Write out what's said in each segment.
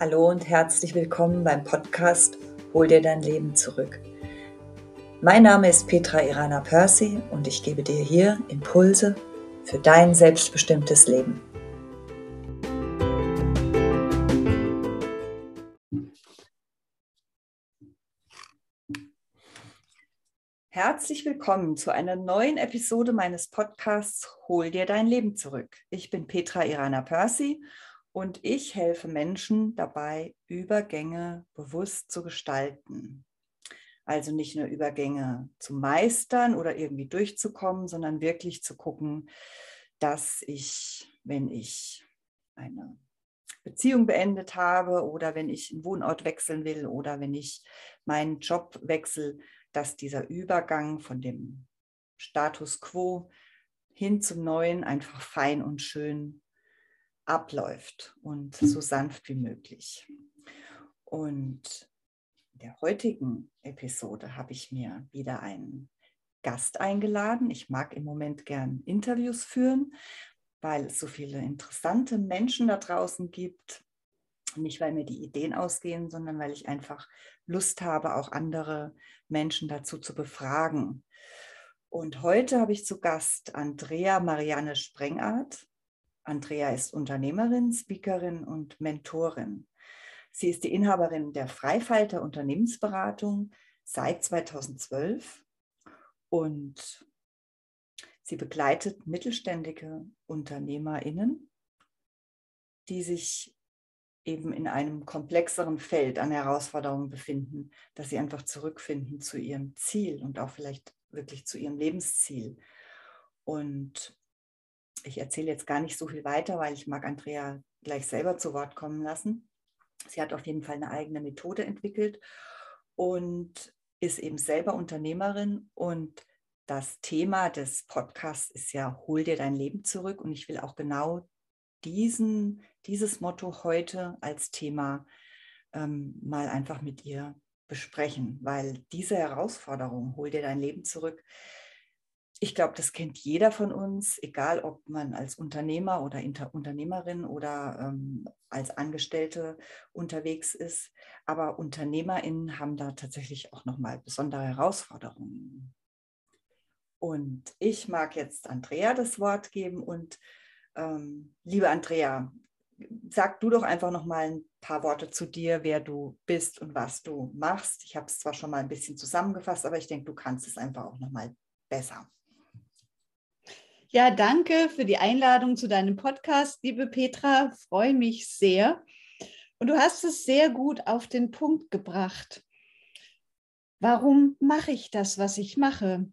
Hallo und herzlich willkommen beim Podcast Hol dir dein Leben zurück. Mein Name ist Petra Irana Percy und ich gebe dir hier Impulse für dein selbstbestimmtes Leben. Herzlich willkommen zu einer neuen Episode meines Podcasts Hol dir dein Leben zurück. Ich bin Petra Irana Percy und ich helfe Menschen dabei, Übergänge bewusst zu gestalten. Also nicht nur Übergänge zu meistern oder irgendwie durchzukommen, sondern wirklich zu gucken, dass ich, wenn ich eine Beziehung beendet habe oder wenn ich einen Wohnort wechseln will oder wenn ich meinen Job wechsle, dass dieser Übergang von dem Status quo hin zum Neuen einfach fein und schön abläuft und so sanft wie möglich. Und in der heutigen Episode habe ich mir wieder einen Gast eingeladen. Ich mag im Moment gern Interviews führen, weil es so viele interessante Menschen da draußen gibt. Nicht, weil mir die Ideen ausgehen, sondern weil ich einfach Lust habe, auch andere Menschen dazu zu befragen. Und heute habe ich zu Gast Andrea Marianne Sprengart. Andrea ist Unternehmerin, Speakerin und Mentorin. Sie ist die Inhaberin der Freifalter Unternehmensberatung seit 2012 und sie begleitet mittelständige UnternehmerInnen, die sich eben in einem komplexeren Feld an Herausforderungen befinden, dass sie einfach zurückfinden zu ihrem Ziel und auch vielleicht wirklich zu ihrem Lebensziel. Und ich erzähle jetzt gar nicht so viel weiter, weil ich mag Andrea gleich selber zu Wort kommen lassen. Sie hat auf jeden Fall eine eigene Methode entwickelt und ist eben selber Unternehmerin und das Thema des Podcasts ist ja, hol dir dein Leben zurück. Und ich will auch genau diesen, dieses Motto heute als Thema ähm, mal einfach mit ihr besprechen, weil diese Herausforderung, hol dir dein Leben zurück, ich glaube, das kennt jeder von uns, egal ob man als Unternehmer oder Inter Unternehmerin oder ähm, als Angestellte unterwegs ist. Aber UnternehmerInnen haben da tatsächlich auch nochmal besondere Herausforderungen. Und ich mag jetzt Andrea das Wort geben. Und ähm, liebe Andrea, sag du doch einfach nochmal ein paar Worte zu dir, wer du bist und was du machst. Ich habe es zwar schon mal ein bisschen zusammengefasst, aber ich denke, du kannst es einfach auch nochmal besser. Ja, danke für die Einladung zu deinem Podcast, liebe Petra. Freue mich sehr. Und du hast es sehr gut auf den Punkt gebracht. Warum mache ich das, was ich mache?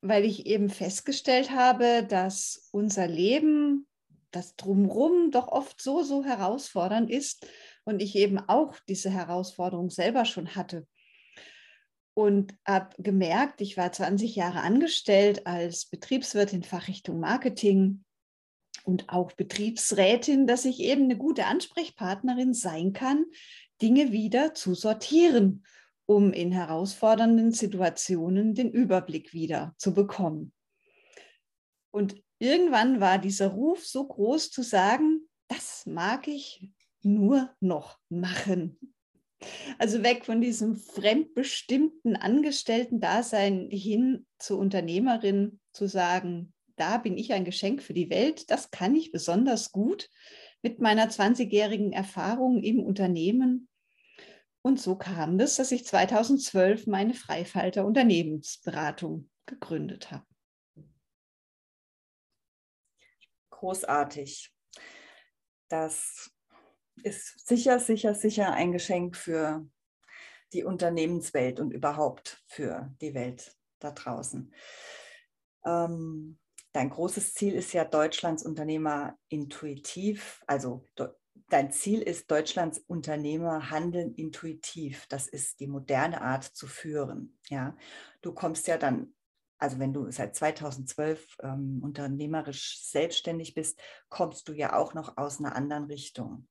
Weil ich eben festgestellt habe, dass unser Leben, das drumherum doch oft so, so herausfordernd ist und ich eben auch diese Herausforderung selber schon hatte und habe gemerkt, ich war 20 Jahre angestellt als Betriebswirtin Fachrichtung Marketing und auch Betriebsrätin, dass ich eben eine gute Ansprechpartnerin sein kann, Dinge wieder zu sortieren, um in herausfordernden Situationen den Überblick wieder zu bekommen. Und irgendwann war dieser Ruf so groß zu sagen, das mag ich nur noch machen. Also weg von diesem fremdbestimmten Angestellten-Dasein hin zur Unternehmerin zu sagen, da bin ich ein Geschenk für die Welt, das kann ich besonders gut mit meiner 20-jährigen Erfahrung im Unternehmen. Und so kam es, dass ich 2012 meine Freifalter Unternehmensberatung gegründet habe. Großartig. Das ist sicher, sicher, sicher ein Geschenk für die Unternehmenswelt und überhaupt für die Welt da draußen. Ähm, dein großes Ziel ist ja Deutschlands Unternehmer intuitiv, also dein Ziel ist Deutschlands Unternehmer handeln intuitiv. Das ist die moderne Art zu führen. Ja, du kommst ja dann also wenn du seit 2012 ähm, unternehmerisch selbstständig bist, kommst du ja auch noch aus einer anderen Richtung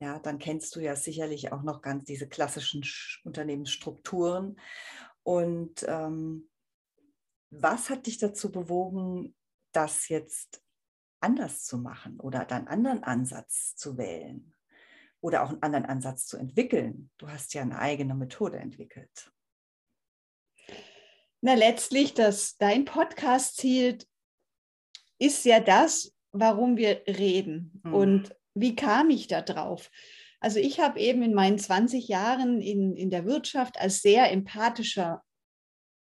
ja, dann kennst du ja sicherlich auch noch ganz diese klassischen Unternehmensstrukturen. Und ähm, was hat dich dazu bewogen, das jetzt anders zu machen oder einen anderen Ansatz zu wählen? oder auch einen anderen Ansatz zu entwickeln. Du hast ja eine eigene Methode entwickelt. Na, letztlich, dass dein Podcast zielt, ist ja das, warum wir reden. Mhm. Und wie kam ich da drauf? Also ich habe eben in meinen 20 Jahren in, in der Wirtschaft als sehr empathischer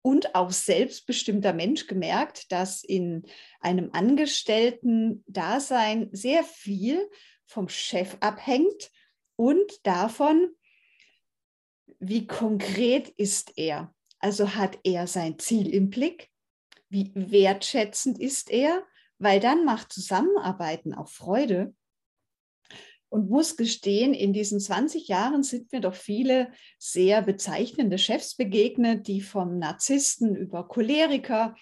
und auch selbstbestimmter Mensch gemerkt, dass in einem Angestellten-Dasein sehr viel vom Chef abhängt und davon, wie konkret ist er. Also hat er sein Ziel im Blick? Wie wertschätzend ist er? Weil dann macht Zusammenarbeiten auch Freude und muss gestehen, in diesen 20 Jahren sind mir doch viele sehr bezeichnende Chefs begegnet, die vom Narzissten über Choleriker,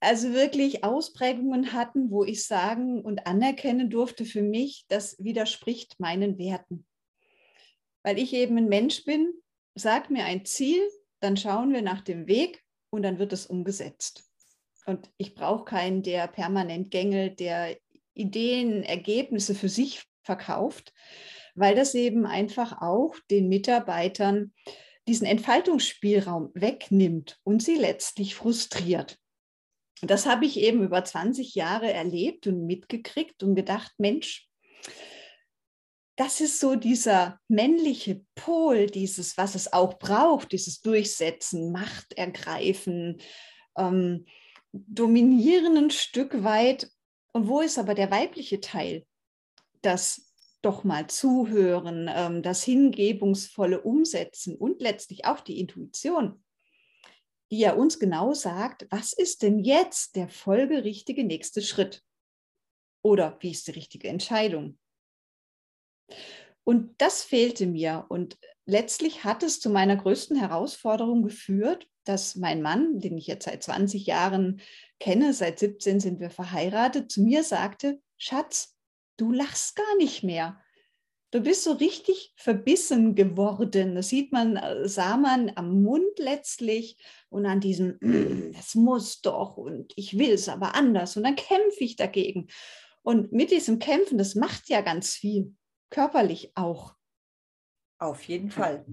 also wirklich Ausprägungen hatten, wo ich sagen und anerkennen durfte für mich, das widerspricht meinen Werten. Weil ich eben ein Mensch bin, sag mir ein Ziel, dann schauen wir nach dem Weg und dann wird es umgesetzt. Und ich brauche keinen, der permanent gängelt, der Ideen, Ergebnisse für sich verkauft, weil das eben einfach auch den Mitarbeitern diesen Entfaltungsspielraum wegnimmt und sie letztlich frustriert. Das habe ich eben über 20 Jahre erlebt und mitgekriegt und gedacht, Mensch, das ist so dieser männliche Pol, dieses, was es auch braucht, dieses Durchsetzen, Macht ergreifen, ähm, dominieren ein Stück weit. Und wo ist aber der weibliche Teil? Das doch mal zuhören, ähm, das hingebungsvolle Umsetzen und letztlich auch die Intuition, die ja uns genau sagt, was ist denn jetzt der folgerichtige nächste Schritt? Oder wie ist die richtige Entscheidung? Und das fehlte mir. Und letztlich hat es zu meiner größten Herausforderung geführt, dass mein Mann, den ich jetzt seit 20 Jahren kenne, seit 17 sind wir verheiratet, zu mir sagte, Schatz, du lachst gar nicht mehr. Du bist so richtig verbissen geworden. Das sieht man, äh, sah man am Mund letztlich und an diesem, mm, das muss doch und ich will es aber anders und dann kämpfe ich dagegen. Und mit diesem Kämpfen, das macht ja ganz viel, körperlich auch. Auf jeden Fall.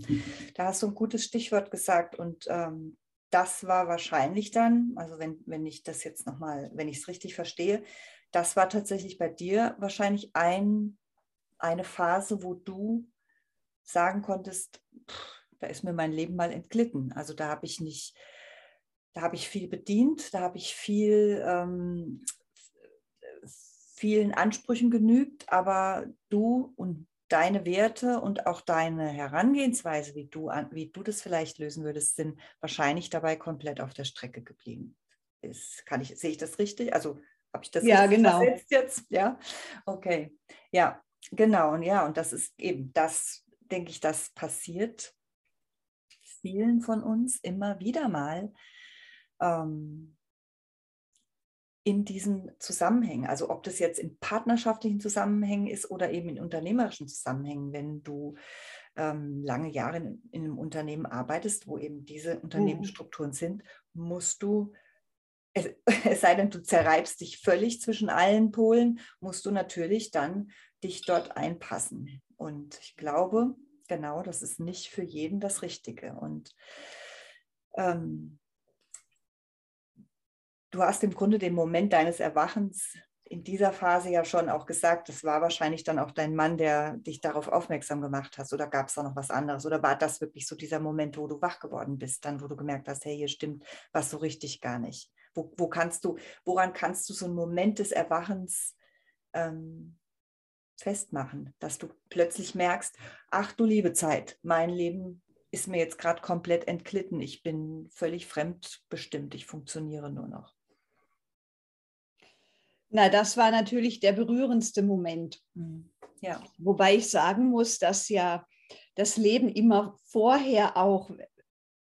Da hast du ein gutes Stichwort gesagt und ähm, das war wahrscheinlich dann, also wenn, wenn ich das jetzt nochmal, wenn ich es richtig verstehe, das war tatsächlich bei dir wahrscheinlich ein, eine Phase, wo du sagen konntest, da ist mir mein Leben mal entglitten. Also da habe ich nicht, da habe ich viel bedient, da habe ich viel, ähm, vielen Ansprüchen genügt, aber du und deine Werte und auch deine Herangehensweise, wie du, wie du das vielleicht lösen würdest, sind wahrscheinlich dabei komplett auf der Strecke geblieben. Ist, kann ich, sehe ich das richtig? Also habe ich das ja, genau. jetzt? Ja, okay. Ja, genau. Und ja, und das ist eben das, denke ich, das passiert vielen von uns immer wieder mal ähm, in diesen Zusammenhängen. Also ob das jetzt in partnerschaftlichen Zusammenhängen ist oder eben in unternehmerischen Zusammenhängen, wenn du ähm, lange Jahre in, in, einem Unternehmen arbeitest, wo eben diese mhm. Unternehmensstrukturen sind, musst du es, es sei denn, du zerreibst dich völlig zwischen allen Polen, musst du natürlich dann dich dort einpassen. Und ich glaube, genau, das ist nicht für jeden das Richtige. Und ähm, du hast im Grunde den Moment deines Erwachens in dieser Phase ja schon auch gesagt, das war wahrscheinlich dann auch dein Mann, der dich darauf aufmerksam gemacht hat. Oder gab es da noch was anderes? Oder war das wirklich so dieser Moment, wo du wach geworden bist, dann wo du gemerkt hast, hey, hier stimmt was so richtig gar nicht? Wo, wo kannst du, woran kannst du so einen Moment des Erwachens ähm, festmachen, dass du plötzlich merkst, ach du liebe Zeit, mein Leben ist mir jetzt gerade komplett entglitten, ich bin völlig fremdbestimmt, ich funktioniere nur noch. Na, das war natürlich der berührendste Moment. Mhm. Ja. Wobei ich sagen muss, dass ja das Leben immer vorher auch,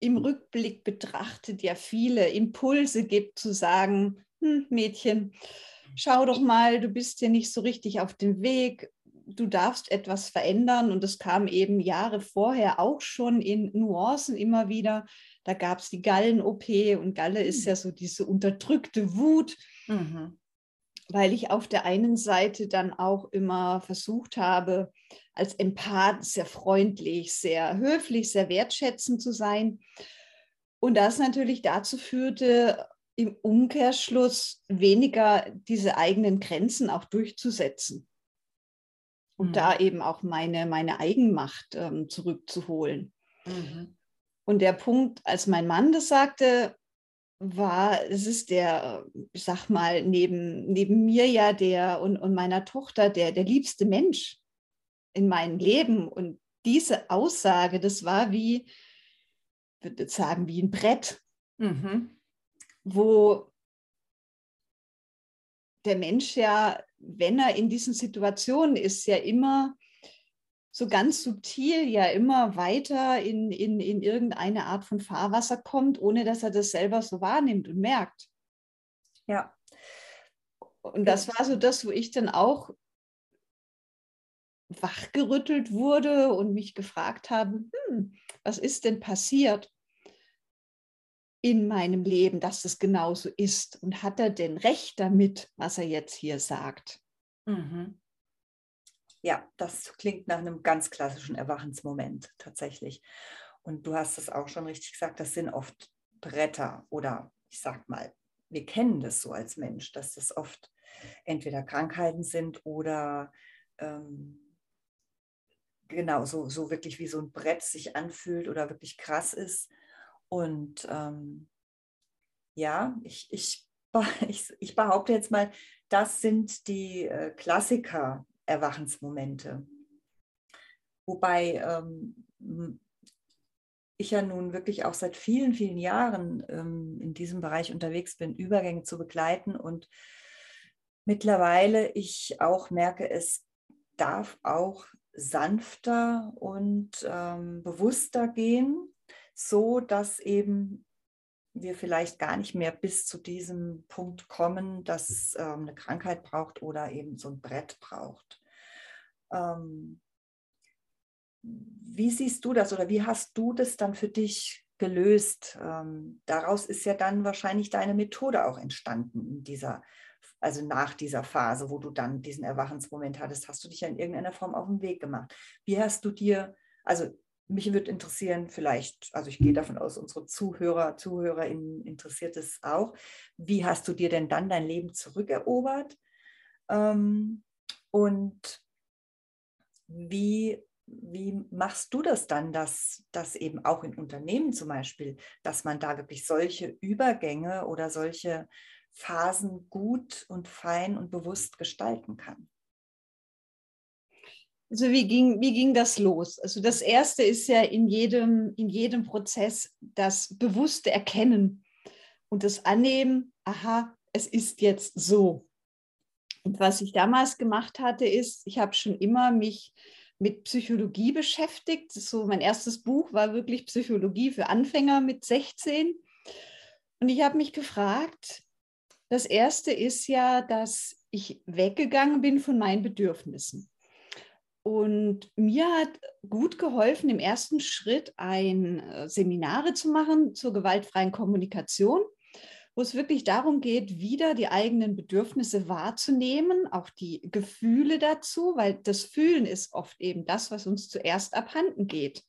im Rückblick betrachtet ja viele Impulse gibt zu sagen, hm, Mädchen, schau doch mal, du bist ja nicht so richtig auf dem Weg, du darfst etwas verändern. Und das kam eben Jahre vorher auch schon in Nuancen immer wieder. Da gab es die Gallen-OP und Galle ist hm. ja so diese unterdrückte Wut. Mhm. Weil ich auf der einen Seite dann auch immer versucht habe, als Empath sehr freundlich, sehr höflich, sehr wertschätzend zu sein. Und das natürlich dazu führte, im Umkehrschluss weniger diese eigenen Grenzen auch durchzusetzen. Und mhm. da eben auch meine, meine Eigenmacht ähm, zurückzuholen. Mhm. Und der Punkt, als mein Mann das sagte, war, es ist der, ich sag mal, neben, neben mir ja der und, und meiner Tochter der, der liebste Mensch in meinem Leben. Und diese Aussage, das war wie, ich würde sagen, wie ein Brett, mhm. wo der Mensch ja, wenn er in diesen Situationen ist, ja immer so ganz subtil ja immer weiter in, in, in irgendeine Art von Fahrwasser kommt, ohne dass er das selber so wahrnimmt und merkt. Ja. Und das war so das, wo ich dann auch wachgerüttelt wurde und mich gefragt habe, hm, was ist denn passiert in meinem Leben, dass es genauso ist? Und hat er denn recht damit, was er jetzt hier sagt? Mhm. Ja, das klingt nach einem ganz klassischen Erwachensmoment tatsächlich. Und du hast es auch schon richtig gesagt, das sind oft Bretter oder ich sag mal, wir kennen das so als Mensch, dass das oft entweder Krankheiten sind oder ähm, genau so, so wirklich wie so ein Brett sich anfühlt oder wirklich krass ist. Und ähm, ja, ich, ich, ich, ich behaupte jetzt mal, das sind die äh, Klassiker Erwachensmomente. Wobei ähm, ich ja nun wirklich auch seit vielen, vielen Jahren ähm, in diesem Bereich unterwegs bin, Übergänge zu begleiten und mittlerweile ich auch merke, es darf auch sanfter und ähm, bewusster gehen, so dass eben wir vielleicht gar nicht mehr bis zu diesem Punkt kommen, dass es ähm, eine Krankheit braucht oder eben so ein Brett braucht. Ähm, wie siehst du das oder wie hast du das dann für dich gelöst? Ähm, daraus ist ja dann wahrscheinlich deine Methode auch entstanden in dieser, also nach dieser Phase, wo du dann diesen Erwachensmoment hattest, hast du dich ja in irgendeiner Form auf den Weg gemacht. Wie hast du dir, also mich würde interessieren, vielleicht, also ich gehe davon aus, unsere Zuhörer, ZuhörerInnen interessiert es auch. Wie hast du dir denn dann dein Leben zurückerobert? Ähm, und wie, wie machst du das dann, dass, dass eben auch in Unternehmen zum Beispiel, dass man da wirklich solche Übergänge oder solche Phasen gut und fein und bewusst gestalten kann? Also wie ging, wie ging das los? Also das Erste ist ja in jedem, in jedem Prozess das bewusste Erkennen und das Annehmen, aha, es ist jetzt so. Und was ich damals gemacht hatte, ist, ich habe schon immer mich mit Psychologie beschäftigt. So mein erstes Buch war wirklich Psychologie für Anfänger mit 16. Und ich habe mich gefragt, das erste ist ja, dass ich weggegangen bin von meinen Bedürfnissen. Und mir hat gut geholfen, im ersten Schritt ein äh, Seminare zu machen zur gewaltfreien Kommunikation, wo es wirklich darum geht, wieder die eigenen Bedürfnisse wahrzunehmen, auch die Gefühle dazu, weil das Fühlen ist oft eben das, was uns zuerst abhanden geht.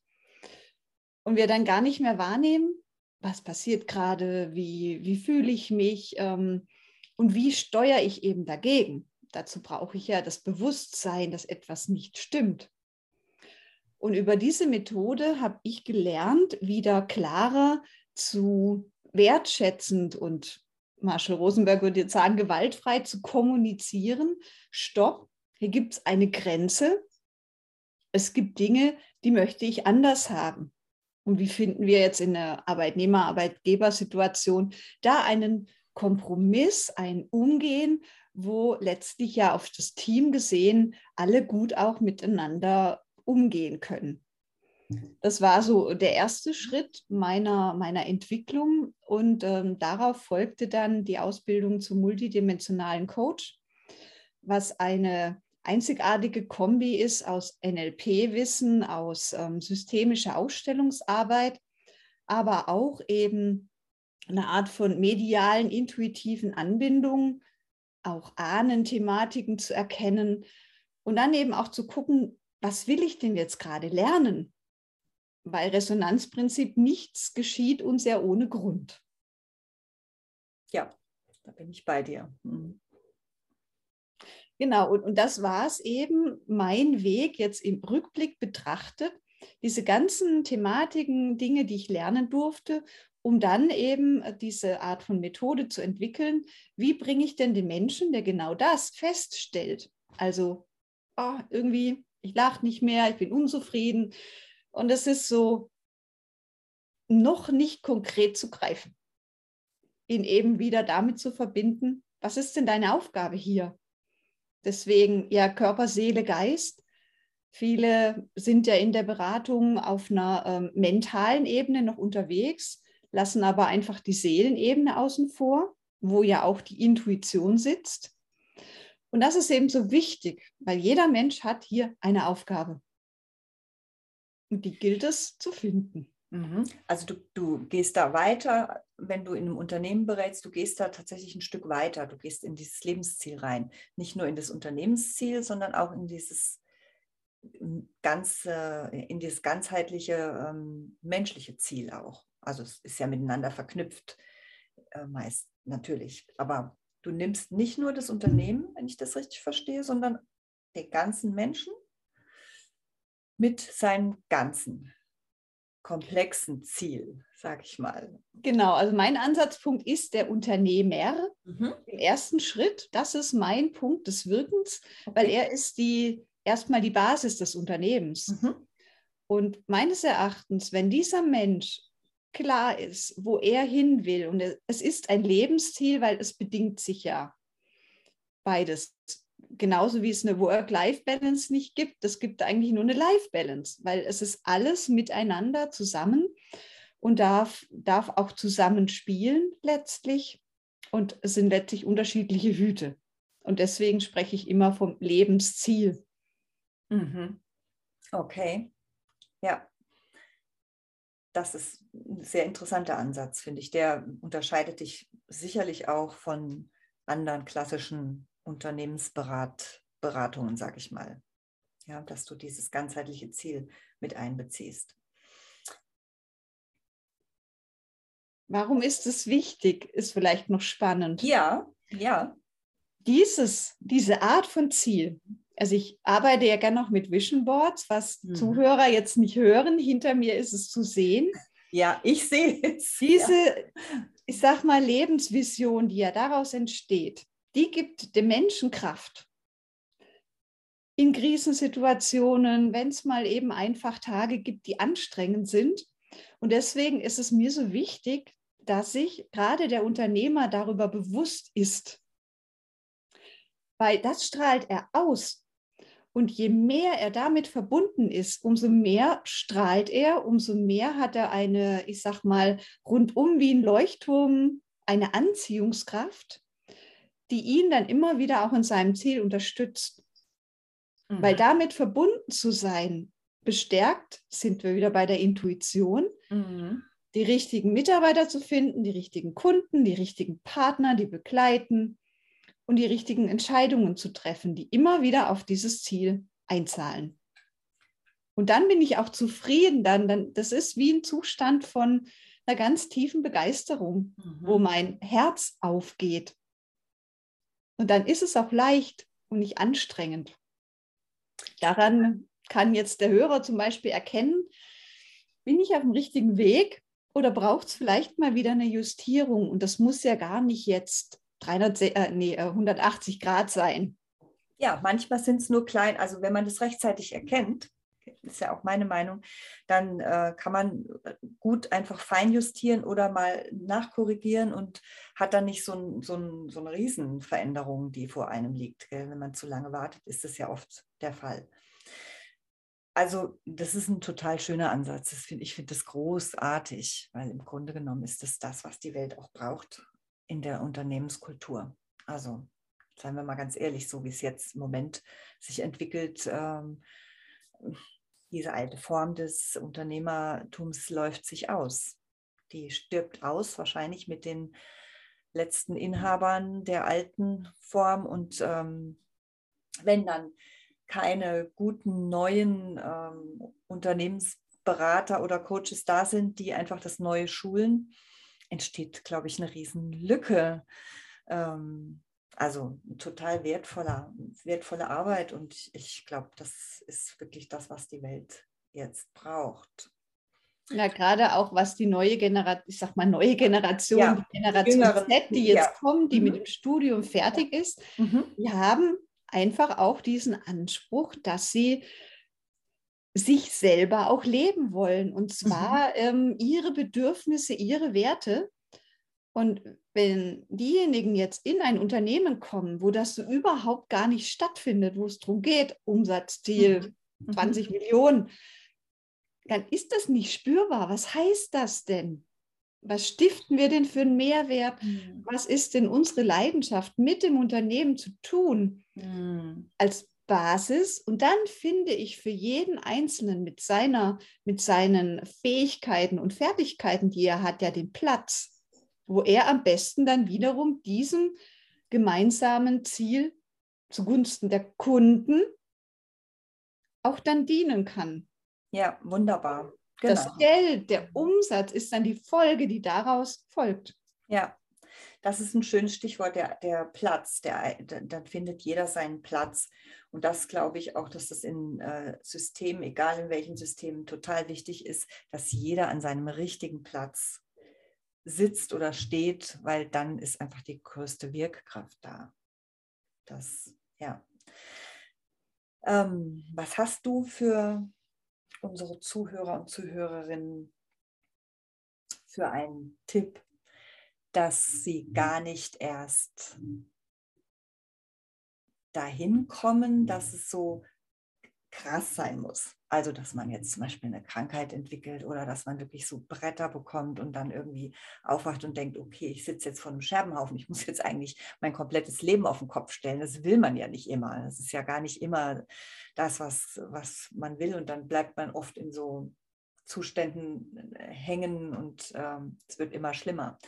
Und wir dann gar nicht mehr wahrnehmen, was passiert gerade, wie, wie fühle ich mich ähm, und wie steuere ich eben dagegen dazu brauche ich ja das Bewusstsein, dass etwas nicht stimmt. Und über diese Methode habe ich gelernt, wieder klarer zu wertschätzend und Marshall Rosenberg würde jetzt sagen, gewaltfrei zu kommunizieren. Stopp, hier gibt es eine Grenze. Es gibt Dinge, die möchte ich anders haben. Und wie finden wir jetzt in der Arbeitnehmer-Arbeitgeber-Situation da einen Kompromiss, ein Umgehen, wo letztlich ja auf das Team gesehen alle gut auch miteinander umgehen können. Das war so der erste Schritt meiner, meiner Entwicklung und ähm, darauf folgte dann die Ausbildung zum multidimensionalen Coach, was eine einzigartige Kombi ist aus NLP-Wissen, aus ähm, systemischer Ausstellungsarbeit, aber auch eben eine Art von medialen, intuitiven Anbindung auch Ahnenthematiken zu erkennen und dann eben auch zu gucken, was will ich denn jetzt gerade lernen? Weil Resonanzprinzip nichts geschieht uns ja ohne Grund. Ja, da bin ich bei dir. Mhm. Genau, und, und das war es eben, mein Weg jetzt im Rückblick betrachtet, diese ganzen Thematiken, Dinge, die ich lernen durfte, um dann eben diese Art von Methode zu entwickeln. Wie bringe ich denn den Menschen, der genau das feststellt? Also oh, irgendwie, ich lache nicht mehr, ich bin unzufrieden. Und es ist so noch nicht konkret zu greifen. Ihn eben wieder damit zu verbinden, was ist denn deine Aufgabe hier? Deswegen ja Körper, Seele, Geist. Viele sind ja in der Beratung auf einer ähm, mentalen Ebene noch unterwegs, lassen aber einfach die Seelenebene außen vor, wo ja auch die Intuition sitzt. Und das ist eben so wichtig, weil jeder Mensch hat hier eine Aufgabe. Und die gilt es zu finden. Mhm. Also du, du gehst da weiter, wenn du in einem Unternehmen berätst, du gehst da tatsächlich ein Stück weiter, du gehst in dieses Lebensziel rein. Nicht nur in das Unternehmensziel, sondern auch in dieses ganze, in dieses ganzheitliche ähm, menschliche Ziel auch. Also es ist ja miteinander verknüpft, äh, meist natürlich. Aber du nimmst nicht nur das Unternehmen, wenn ich das richtig verstehe, sondern den ganzen Menschen mit seinem ganzen komplexen Ziel, sage ich mal. Genau, also mein Ansatzpunkt ist der Unternehmer mhm. im ersten Schritt. Das ist mein Punkt des Wirkens, okay. weil er ist die erstmal die Basis des Unternehmens. Mhm. Und meines Erachtens, wenn dieser Mensch klar ist, wo er hin will, und es ist ein Lebensziel, weil es bedingt sich ja beides genauso wie es eine Work-Life-Balance nicht gibt, es gibt eigentlich nur eine Life-Balance, weil es ist alles miteinander zusammen und darf, darf auch zusammenspielen letztlich. Und es sind letztlich unterschiedliche Hüte. Und deswegen spreche ich immer vom Lebensziel. Mhm. Okay. Ja. Das ist ein sehr interessanter Ansatz, finde ich. Der unterscheidet dich sicherlich auch von anderen klassischen Unternehmensberatungen, sage ich mal. Ja, dass du dieses ganzheitliche Ziel mit einbeziehst. Warum ist es wichtig? Ist vielleicht noch spannend. Ja, ja. Dieses, diese Art von Ziel, also ich arbeite ja gerne noch mit Vision Boards, was mhm. Zuhörer jetzt nicht hören. Hinter mir ist es zu sehen. Ja, ich sehe es. Diese, ja. ich sag mal, Lebensvision, die ja daraus entsteht, die gibt dem Menschen Kraft. In Krisensituationen, wenn es mal eben einfach Tage gibt, die anstrengend sind. Und deswegen ist es mir so wichtig, dass sich gerade der Unternehmer darüber bewusst ist. Weil das strahlt er aus. Und je mehr er damit verbunden ist, umso mehr strahlt er, umso mehr hat er eine, ich sag mal, rundum wie ein Leuchtturm, eine Anziehungskraft die ihn dann immer wieder auch in seinem Ziel unterstützt. Mhm. Weil damit verbunden zu sein, bestärkt, sind wir wieder bei der Intuition, mhm. die richtigen Mitarbeiter zu finden, die richtigen Kunden, die richtigen Partner, die begleiten und die richtigen Entscheidungen zu treffen, die immer wieder auf dieses Ziel einzahlen. Und dann bin ich auch zufrieden, dann, dann das ist wie ein Zustand von einer ganz tiefen Begeisterung, mhm. wo mein Herz aufgeht und dann ist es auch leicht und nicht anstrengend. Daran kann jetzt der Hörer zum Beispiel erkennen, bin ich auf dem richtigen Weg oder braucht es vielleicht mal wieder eine Justierung? Und das muss ja gar nicht jetzt 300, äh, nee, 180 äh, Grad sein. Ja, manchmal sind es nur klein. Also wenn man das rechtzeitig erkennt, ist ja auch meine Meinung, dann äh, kann man äh, gut einfach feinjustieren oder mal nachkorrigieren und hat dann nicht so, ein, so, ein, so eine Riesenveränderung, die vor einem liegt. Gell? Wenn man zu lange wartet, ist das ja oft der Fall. Also das ist ein total schöner Ansatz. Find, ich finde das großartig, weil im Grunde genommen ist es das, was die Welt auch braucht in der Unternehmenskultur. Also seien wir mal ganz ehrlich, so wie es jetzt im Moment sich entwickelt, ähm, diese alte Form des Unternehmertums läuft sich aus. Die stirbt aus, wahrscheinlich mit den letzten Inhabern der alten Form. Und ähm, wenn dann keine guten neuen ähm, Unternehmensberater oder Coaches da sind, die einfach das Neue schulen, entsteht, glaube ich, eine Riesenlücke. Ähm, also total wertvoller, wertvolle Arbeit und ich glaube, das ist wirklich das, was die Welt jetzt braucht. Ja, gerade auch was die neue Generation, ich sag mal neue Generation, ja, die Generation Jüngeren, Z, die jetzt ja. kommt, die mhm. mit dem Studium fertig ist, mhm. die haben einfach auch diesen Anspruch, dass sie sich selber auch leben wollen und zwar mhm. ähm, ihre Bedürfnisse, ihre Werte. Und wenn diejenigen jetzt in ein Unternehmen kommen, wo das so überhaupt gar nicht stattfindet, wo es darum geht, Umsatzziel mhm. 20 mhm. Millionen, dann ist das nicht spürbar. Was heißt das denn? Was stiften wir denn für einen Mehrwert? Mhm. Was ist denn unsere Leidenschaft mit dem Unternehmen zu tun mhm. als Basis? Und dann finde ich für jeden Einzelnen mit, seiner, mit seinen Fähigkeiten und Fertigkeiten, die er hat, ja den Platz, wo er am besten dann wiederum diesem gemeinsamen Ziel zugunsten der Kunden auch dann dienen kann. Ja, wunderbar. Genau. Das Geld, der Umsatz ist dann die Folge, die daraus folgt. Ja, das ist ein schönes Stichwort, der, der Platz. Der, dann findet jeder seinen Platz. Und das glaube ich auch, dass das in äh, Systemen, egal in welchen Systemen, total wichtig ist, dass jeder an seinem richtigen Platz sitzt oder steht, weil dann ist einfach die größte Wirkkraft da. Das, ja. Ähm, was hast du für unsere Zuhörer und Zuhörerinnen für einen Tipp, dass sie gar nicht erst dahin kommen, dass es so krass sein muss. Also, dass man jetzt zum Beispiel eine Krankheit entwickelt oder dass man wirklich so Bretter bekommt und dann irgendwie aufwacht und denkt, okay, ich sitze jetzt vor einem Scherbenhaufen, ich muss jetzt eigentlich mein komplettes Leben auf den Kopf stellen. Das will man ja nicht immer. Das ist ja gar nicht immer das, was, was man will. Und dann bleibt man oft in so Zuständen äh, hängen und ähm, es wird immer schlimmer.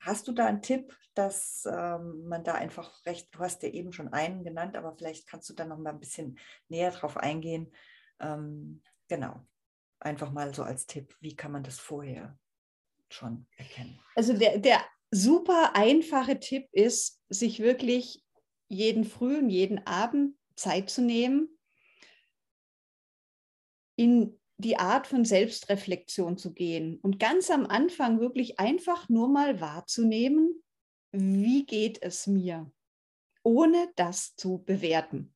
Hast du da einen Tipp, dass ähm, man da einfach recht, du hast ja eben schon einen genannt, aber vielleicht kannst du da noch mal ein bisschen näher drauf eingehen. Ähm, genau, einfach mal so als Tipp, wie kann man das vorher schon erkennen? Also der, der super einfache Tipp ist, sich wirklich jeden Früh und jeden Abend Zeit zu nehmen, in die Art von Selbstreflexion zu gehen und ganz am Anfang wirklich einfach nur mal wahrzunehmen, wie geht es mir, ohne das zu bewerten.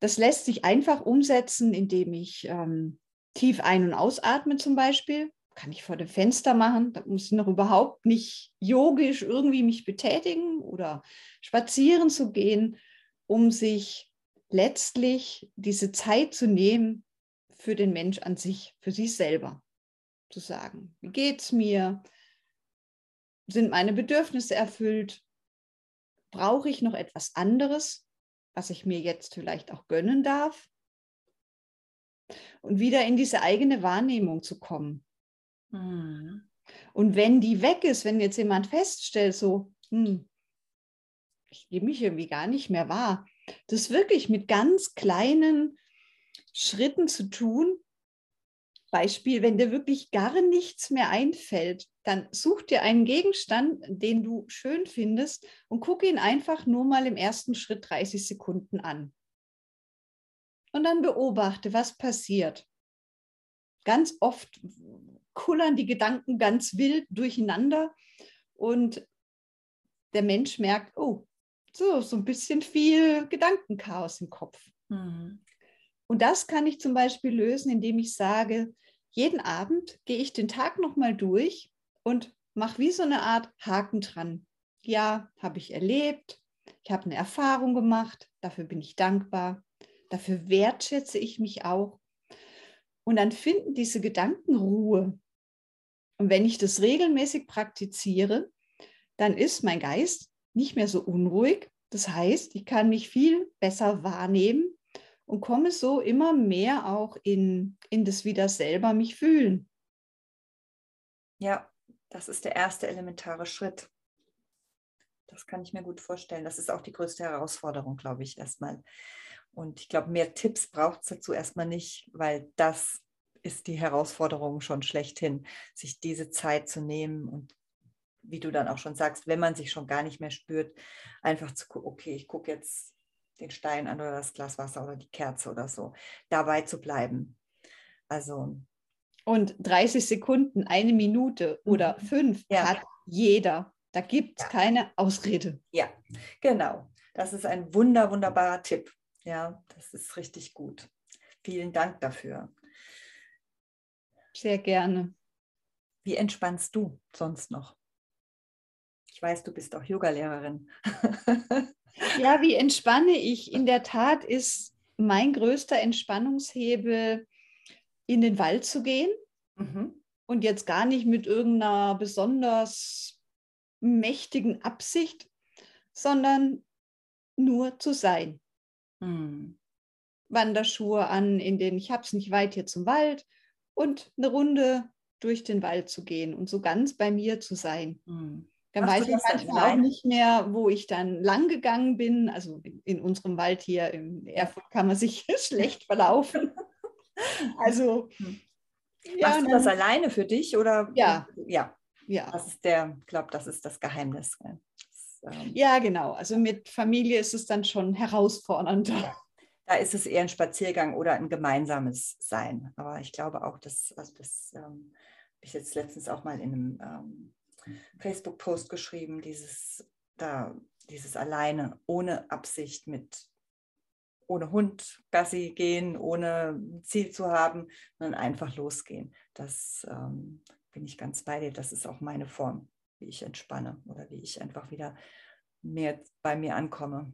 Das lässt sich einfach umsetzen, indem ich ähm, tief ein- und ausatme zum Beispiel. Kann ich vor dem Fenster machen. Da muss ich noch überhaupt nicht yogisch irgendwie mich betätigen oder spazieren zu gehen, um sich letztlich diese Zeit zu nehmen, für den Mensch an sich, für sich selber zu sagen. Wie geht es mir? Sind meine Bedürfnisse erfüllt? Brauche ich noch etwas anderes, was ich mir jetzt vielleicht auch gönnen darf? Und wieder in diese eigene Wahrnehmung zu kommen. Mhm. Und wenn die weg ist, wenn jetzt jemand feststellt, so, hm, ich gebe mich irgendwie gar nicht mehr wahr, das wirklich mit ganz kleinen Schritten zu tun. Beispiel, wenn dir wirklich gar nichts mehr einfällt, dann such dir einen Gegenstand, den du schön findest und guck ihn einfach nur mal im ersten Schritt 30 Sekunden an. Und dann beobachte, was passiert. Ganz oft kullern die Gedanken ganz wild durcheinander und der Mensch merkt, oh, so, so ein bisschen viel Gedankenchaos im Kopf. Mhm. Und das kann ich zum Beispiel lösen, indem ich sage, jeden Abend gehe ich den Tag nochmal durch und mache wie so eine Art Haken dran. Ja, habe ich erlebt, ich habe eine Erfahrung gemacht, dafür bin ich dankbar, dafür wertschätze ich mich auch. Und dann finden diese Gedanken Ruhe. Und wenn ich das regelmäßig praktiziere, dann ist mein Geist nicht mehr so unruhig. Das heißt, ich kann mich viel besser wahrnehmen und komme so immer mehr auch in, in das wieder selber mich fühlen. Ja, das ist der erste elementare Schritt. das kann ich mir gut vorstellen. Das ist auch die größte Herausforderung, glaube ich, erstmal. Und ich glaube, mehr Tipps braucht es dazu erstmal nicht, weil das ist die Herausforderung schon schlechthin, sich diese Zeit zu nehmen und wie du dann auch schon sagst, wenn man sich schon gar nicht mehr spürt, einfach zu gucken, okay, ich gucke jetzt den Stein an oder das Glas Wasser oder die Kerze oder so, dabei zu bleiben. Also. Und 30 Sekunden, eine Minute oder mhm. fünf ja. hat jeder. Da gibt es ja. keine Ausrede. Ja, genau. Das ist ein wunder, wunderbarer Tipp. Ja, das ist richtig gut. Vielen Dank dafür. Sehr gerne. Wie entspannst du sonst noch? Ich weiß, du bist auch Yogalehrerin. ja, wie entspanne ich? In der Tat ist mein größter Entspannungshebel, in den Wald zu gehen. Mhm. Und jetzt gar nicht mit irgendeiner besonders mächtigen Absicht, sondern nur zu sein. Mhm. Wanderschuhe an, in denen ich habe es nicht weit hier zum Wald und eine Runde durch den Wald zu gehen und so ganz bei mir zu sein. Mhm. Dann Machst weiß ich manchmal auch nicht mehr, wo ich dann lang gegangen bin. Also in, in unserem Wald hier in Erfurt kann man sich schlecht verlaufen. Also hm. ja, Machst du das alleine für dich oder? Ja. Ja. Ja. Das ist der, ich glaube, das ist das Geheimnis. Das, ähm, ja, genau. Also mit Familie ist es dann schon herausfordernder da ist es eher ein Spaziergang oder ein gemeinsames Sein. Aber ich glaube auch, dass, also das ähm, habe ich jetzt letztens auch mal in einem ähm, Facebook-Post geschrieben, dieses, da, dieses alleine, ohne Absicht mit ohne Hund Gassi gehen, ohne Ziel zu haben, sondern einfach losgehen. Das ähm, bin ich ganz bei dir. Das ist auch meine Form, wie ich entspanne oder wie ich einfach wieder mehr bei mir ankomme.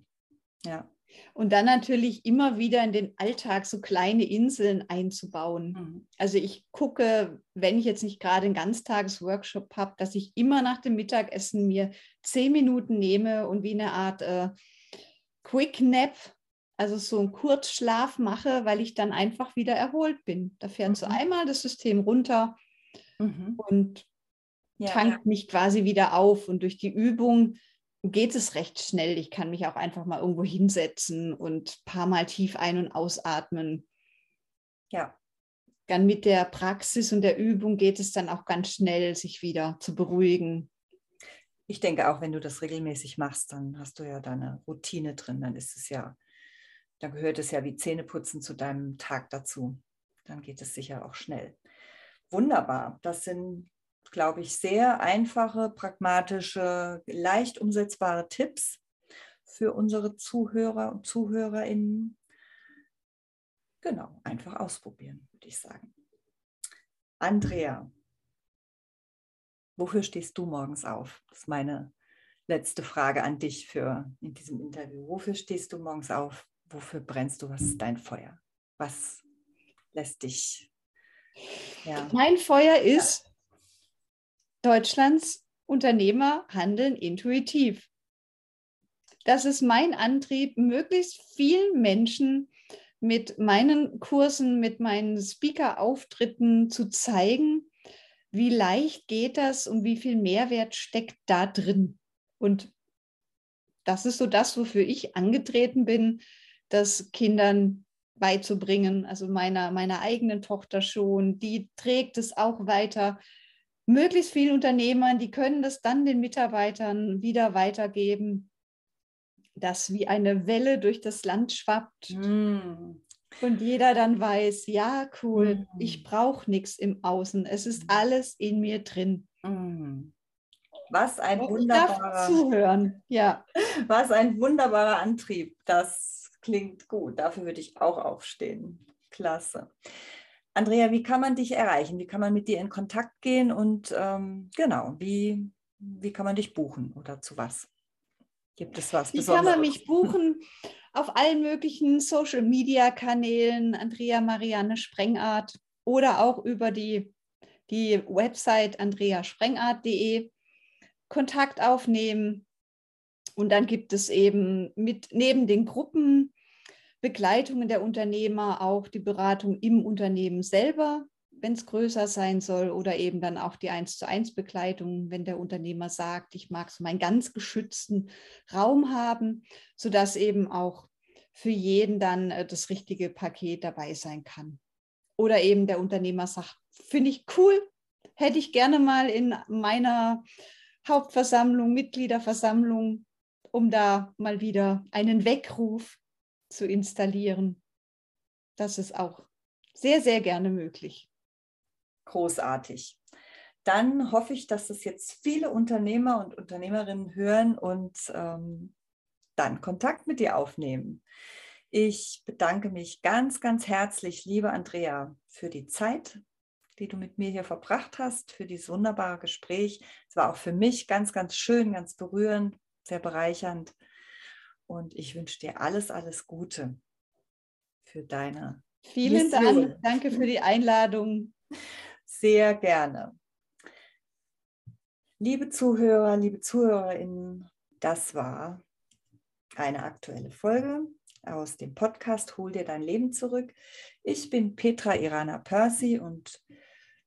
Ja. Und dann natürlich immer wieder in den Alltag so kleine Inseln einzubauen. Mhm. Also ich gucke, wenn ich jetzt nicht gerade einen Ganztagesworkshop habe, dass ich immer nach dem Mittagessen mir zehn Minuten nehme und wie eine Art äh, Quick Nap, also so einen Kurzschlaf mache, weil ich dann einfach wieder erholt bin. Da fährt mhm. so einmal das System runter mhm. und ja, tankt ja. mich quasi wieder auf. Und durch die Übung geht es recht schnell. Ich kann mich auch einfach mal irgendwo hinsetzen und ein paar Mal tief ein- und ausatmen. Ja. Dann mit der Praxis und der Übung geht es dann auch ganz schnell, sich wieder zu beruhigen. Ich denke auch, wenn du das regelmäßig machst, dann hast du ja deine Routine drin. Dann ist es ja, dann gehört es ja wie Zähneputzen zu deinem Tag dazu. Dann geht es sicher auch schnell. Wunderbar. Das sind glaube ich, sehr einfache, pragmatische, leicht umsetzbare Tipps für unsere Zuhörer und Zuhörerinnen. Genau, einfach ausprobieren, würde ich sagen. Andrea, wofür stehst du morgens auf? Das ist meine letzte Frage an dich für in diesem Interview. Wofür stehst du morgens auf? Wofür brennst du? Was ist dein Feuer? Was lässt dich? Ja. Mein Feuer ist, Deutschlands Unternehmer handeln intuitiv. Das ist mein Antrieb, möglichst vielen Menschen mit meinen Kursen, mit meinen Speaker-Auftritten zu zeigen, wie leicht geht das und wie viel Mehrwert steckt da drin. Und das ist so das, wofür ich angetreten bin, das Kindern beizubringen, also meiner, meiner eigenen Tochter schon, die trägt es auch weiter möglichst vielen Unternehmern, die können das dann den Mitarbeitern wieder weitergeben, dass wie eine Welle durch das Land schwappt. Mm. Und jeder dann weiß, ja, cool, mm. ich brauche nichts im Außen. Es ist mm. alles in mir drin. Mm. Was ein wunderbarer zuhören. Ja. Was ein wunderbarer Antrieb. Das klingt gut. Dafür würde ich auch aufstehen. Klasse. Andrea, wie kann man dich erreichen? Wie kann man mit dir in Kontakt gehen? Und ähm, genau, wie, wie kann man dich buchen oder zu was? Gibt es was Besonderes? Wie kann man mich buchen? Auf allen möglichen Social-Media-Kanälen, Andrea Marianne Sprengart oder auch über die, die Website andreasprengart.de Kontakt aufnehmen. Und dann gibt es eben mit neben den Gruppen Begleitungen der Unternehmer, auch die Beratung im Unternehmen selber, wenn es größer sein soll oder eben dann auch die 1 zu 1 Begleitung, wenn der Unternehmer sagt, ich mag so meinen ganz geschützten Raum haben, sodass eben auch für jeden dann äh, das richtige Paket dabei sein kann. Oder eben der Unternehmer sagt, finde ich cool, hätte ich gerne mal in meiner Hauptversammlung, Mitgliederversammlung, um da mal wieder einen Weckruf zu installieren. Das ist auch sehr, sehr gerne möglich. Großartig. Dann hoffe ich, dass es jetzt viele Unternehmer und Unternehmerinnen hören und ähm, dann Kontakt mit dir aufnehmen. Ich bedanke mich ganz, ganz herzlich, liebe Andrea, für die Zeit, die du mit mir hier verbracht hast, für dieses wunderbare Gespräch. Es war auch für mich ganz, ganz schön, ganz berührend, sehr bereichernd. Und ich wünsche dir alles, alles Gute für deine. Vielen Mission. Dank. Danke für die Einladung. Sehr gerne. Liebe Zuhörer, liebe Zuhörerinnen, das war eine aktuelle Folge aus dem Podcast Hol dir dein Leben zurück. Ich bin Petra Irana Percy und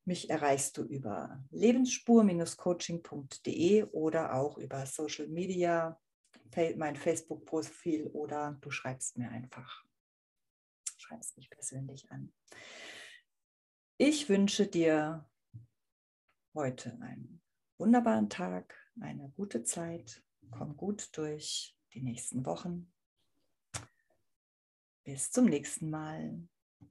mich erreichst du über lebensspur-coaching.de oder auch über Social Media, mein Facebook-Profil oder du schreibst mir einfach. Schreibst mich persönlich an. Ich wünsche dir heute einen wunderbaren Tag, eine gute Zeit. Komm gut durch die nächsten Wochen. Bis zum nächsten Mal.